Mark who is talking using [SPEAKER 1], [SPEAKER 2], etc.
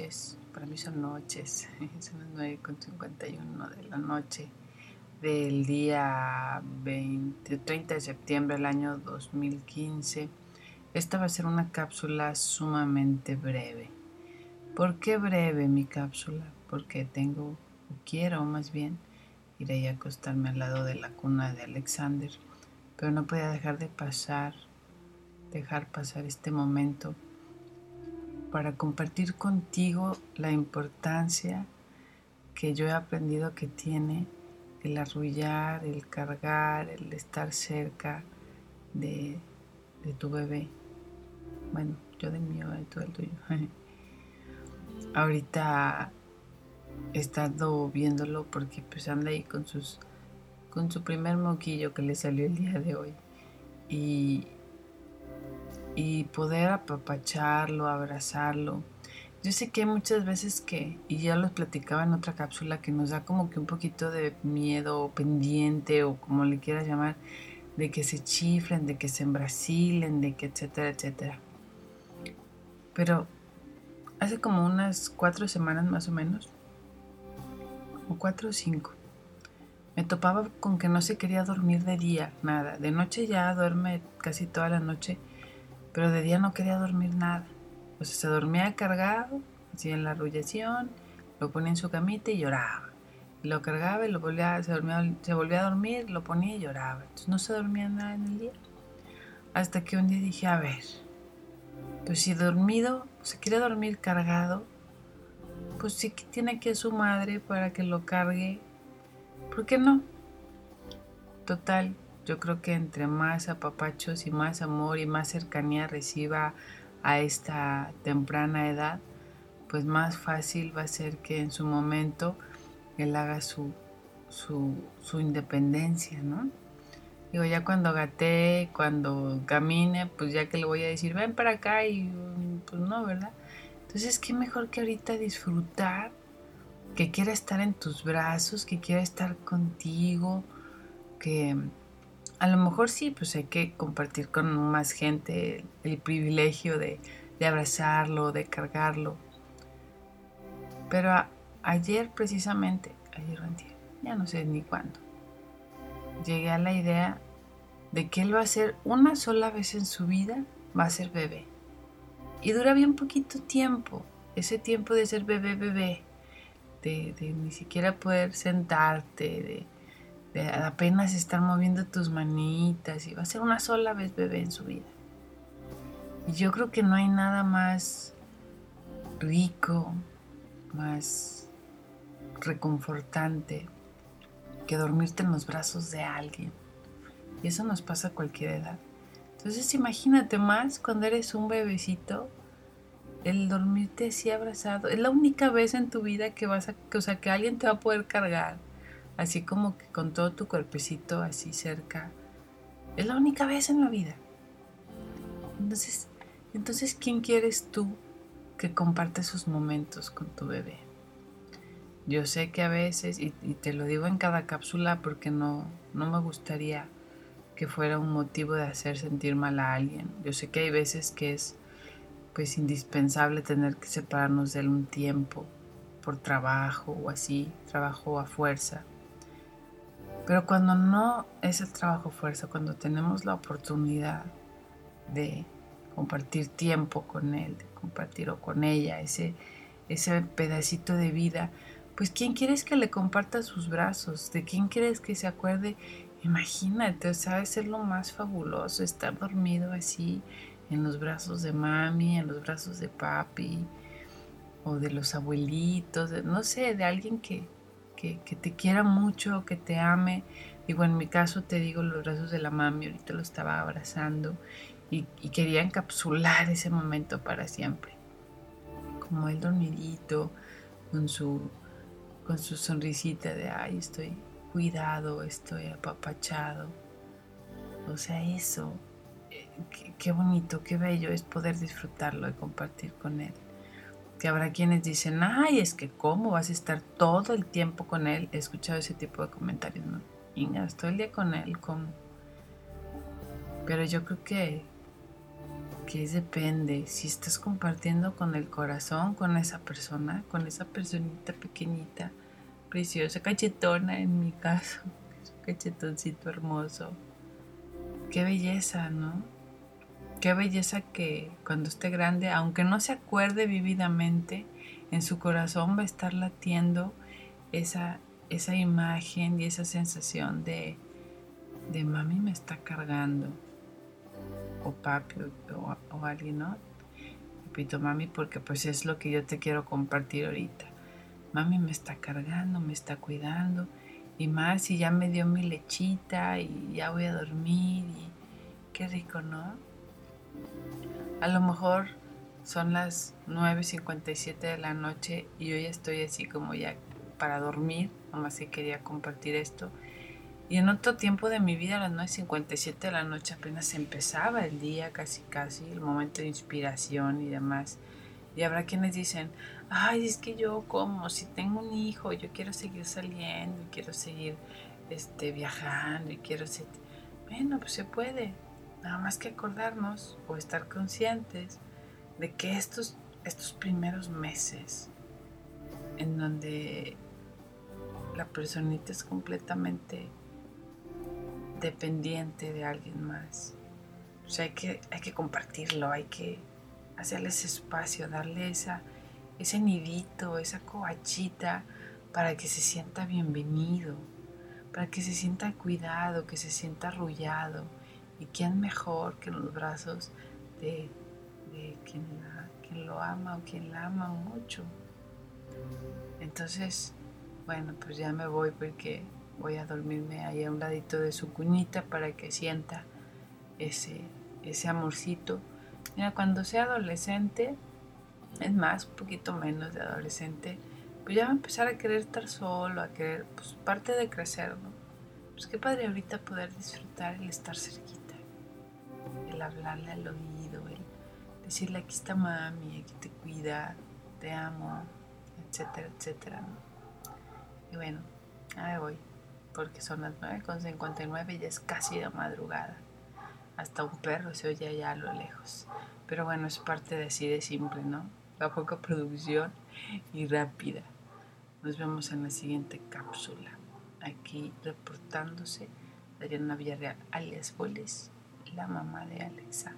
[SPEAKER 1] noches, para mí son noches, son las 9.51 de la noche del día 20, 30 de septiembre del año 2015. Esta va a ser una cápsula sumamente breve. ¿Por qué breve mi cápsula? Porque tengo, o quiero más bien, ir ahí a acostarme al lado de la cuna de Alexander, pero no podía dejar de pasar, dejar pasar este momento para compartir contigo la importancia que yo he aprendido que tiene el arrullar, el cargar, el estar cerca de, tu bebé. Bueno, yo del mío y tú del tuyo. Ahorita he estado viéndolo porque pues anda ahí con sus con su primer moquillo que le salió el día de hoy. Y, y poder apapacharlo, abrazarlo. Yo sé que muchas veces que, y ya lo platicaba en otra cápsula, que nos da como que un poquito de miedo pendiente o como le quieras llamar, de que se chiflen, de que se embrasilen, de que etcétera, etcétera. Pero hace como unas cuatro semanas más o menos, o cuatro o cinco, me topaba con que no se quería dormir de día, nada. De noche ya duerme casi toda la noche pero de día no quería dormir nada. O sea, se dormía cargado, así en la arrullación, lo ponía en su camita y lloraba. Lo cargaba y volvía, se, volvía a dormir, lo ponía y lloraba. Entonces no se dormía nada en el día. Hasta que un día dije, a ver, pues si dormido, se quiere dormir cargado, pues sí tiene que su madre para que lo cargue. ¿Por qué no? Total, yo creo que entre más apapachos y más amor y más cercanía reciba a esta temprana edad, pues más fácil va a ser que en su momento él haga su, su, independencia, ¿no? Digo, ya cuando gatee, cuando camine, pues ya que le voy a decir, ven para acá y pues no, ¿verdad? Entonces, qué mejor que ahorita disfrutar, que quiera estar en tus brazos, que quiera estar contigo, que a lo mejor sí, pues hay que compartir con más gente el, privilegio de, abrazarlo, de cargarlo. Pero ayer precisamente, ayer o ya no sé ni cuándo, llegué a la idea de que él va a ser una sola vez en su vida, va a ser bebé. Y dura bien poquito tiempo, ese tiempo de ser bebé, bebé, de, de ni siquiera poder sentarte, de de apenas estar moviendo tus manitas y va a ser una sola vez bebé en su vida. Y yo creo que no hay nada más rico, más reconfortante que dormirte en los brazos de alguien. Y eso nos pasa a cualquier edad. Entonces imagínate más cuando eres un bebecito, el dormirte así abrazado. Es la única vez en tu vida que vas a, o sea, que alguien te va a poder cargar así como que con todo tu cuerpecito así cerca. Es la única vez en la vida. Entonces, entonces ¿quién quieres tú que comparte esos momentos con tu bebé? Yo sé que a veces, y, te lo digo en cada cápsula porque no, no me gustaría que fuera un motivo de hacer sentir mal a alguien. Yo sé que hay veces que es pues indispensable tener que separarnos de él un tiempo por trabajo o así, trabajo a fuerza. Pero cuando no es el trabajo fuerza, cuando tenemos la oportunidad de compartir tiempo con él, de compartir o con ella ese, ese pedacito de vida, pues ¿quién quieres que le comparta sus brazos? ¿De quién quieres que se acuerde? Imagínate, ¿sabes? ser lo más fabuloso, estar dormido así en los brazos de mami, en los brazos de papi, o de los abuelitos, no sé, de alguien que, que, te quiera mucho, que te ame. Digo, en mi caso te digo los brazos de la mami, ahorita lo estaba abrazando y, quería encapsular ese momento para siempre. Como él dormidito, con su, con su sonrisita de, ay, estoy cuidado, estoy apapachado. O sea, eso, eh, qué bonito, qué bello es poder disfrutarlo y compartir con él que habrá quienes dicen, ay, es que cómo vas a estar todo el tiempo con él. He escuchado ese tipo de comentarios, ¿no? Inga, estoy el día con él, ¿cómo? Pero yo creo que, porque depende. Si estás compartiendo con el corazón, con esa persona, con esa personita pequeñita, preciosa, cachetona en mi caso, cachetoncito hermoso. Qué belleza, ¿no? Qué belleza que cuando esté grande, aunque no se acuerde vividamente, en su corazón va a estar latiendo esa, esa imagen y esa sensación de, de mami me está cargando o papi o, alguien, ¿no? Repito, mami, porque pues es lo que yo te quiero compartir ahorita. Mami me está cargando, me está cuidando. Y más si ya me dio mi lechita y ya voy a dormir y qué rico, ¿no? A lo mejor son las 9.57 de la noche y yo ya estoy así como ya para dormir, nomás que quería compartir esto y en otro tiempo de mi vida, a las 9.57 de la noche, apenas empezaba el día, casi casi, el momento de inspiración y demás. Y habrá quienes dicen, ay, es que yo como, si tengo un hijo, yo quiero seguir saliendo, quiero seguir este, viajando, y quiero ser... Bueno, pues se puede. Nada más que acordarnos o estar conscientes de que estos, estos primeros meses en donde la personita es completamente dependiente de alguien más. Hay que, hay que compartirlo, hay que hacerle ese espacio, darle esa, ese nidito, esa coachita para que se sienta bienvenido, para que se sienta cuidado, que se sienta arrullado. ¿Y quién mejor que los brazos de, quien, quien lo ama o quien la ama mucho? Entonces, bueno, pues ya me voy porque voy a dormirme ahí a un ladito de su cuñita para que sienta ese, ese amorcito. Mira, cuando sea adolescente, es más, un poquito menos de adolescente, pues ya va a empezar a querer estar solo, a querer, pues parte de crecer, ¿no? Pues qué padre ahorita poder disfrutar el estar cerquita, hablarle al oído, el decirle aquí está mami, aquí te cuida, te amo, etcétera, etcétera. Y bueno, ahí voy porque son las 9.59 y es casi de madrugada. Hasta un perro se oye allá a lo lejos. Pero bueno, es parte de así de simple, ¿no? La poca producción y rápida. Nos vemos en la siguiente cápsula. Aquí reportándose Adriana Villarreal, alias Boles, la mamá de Alexa.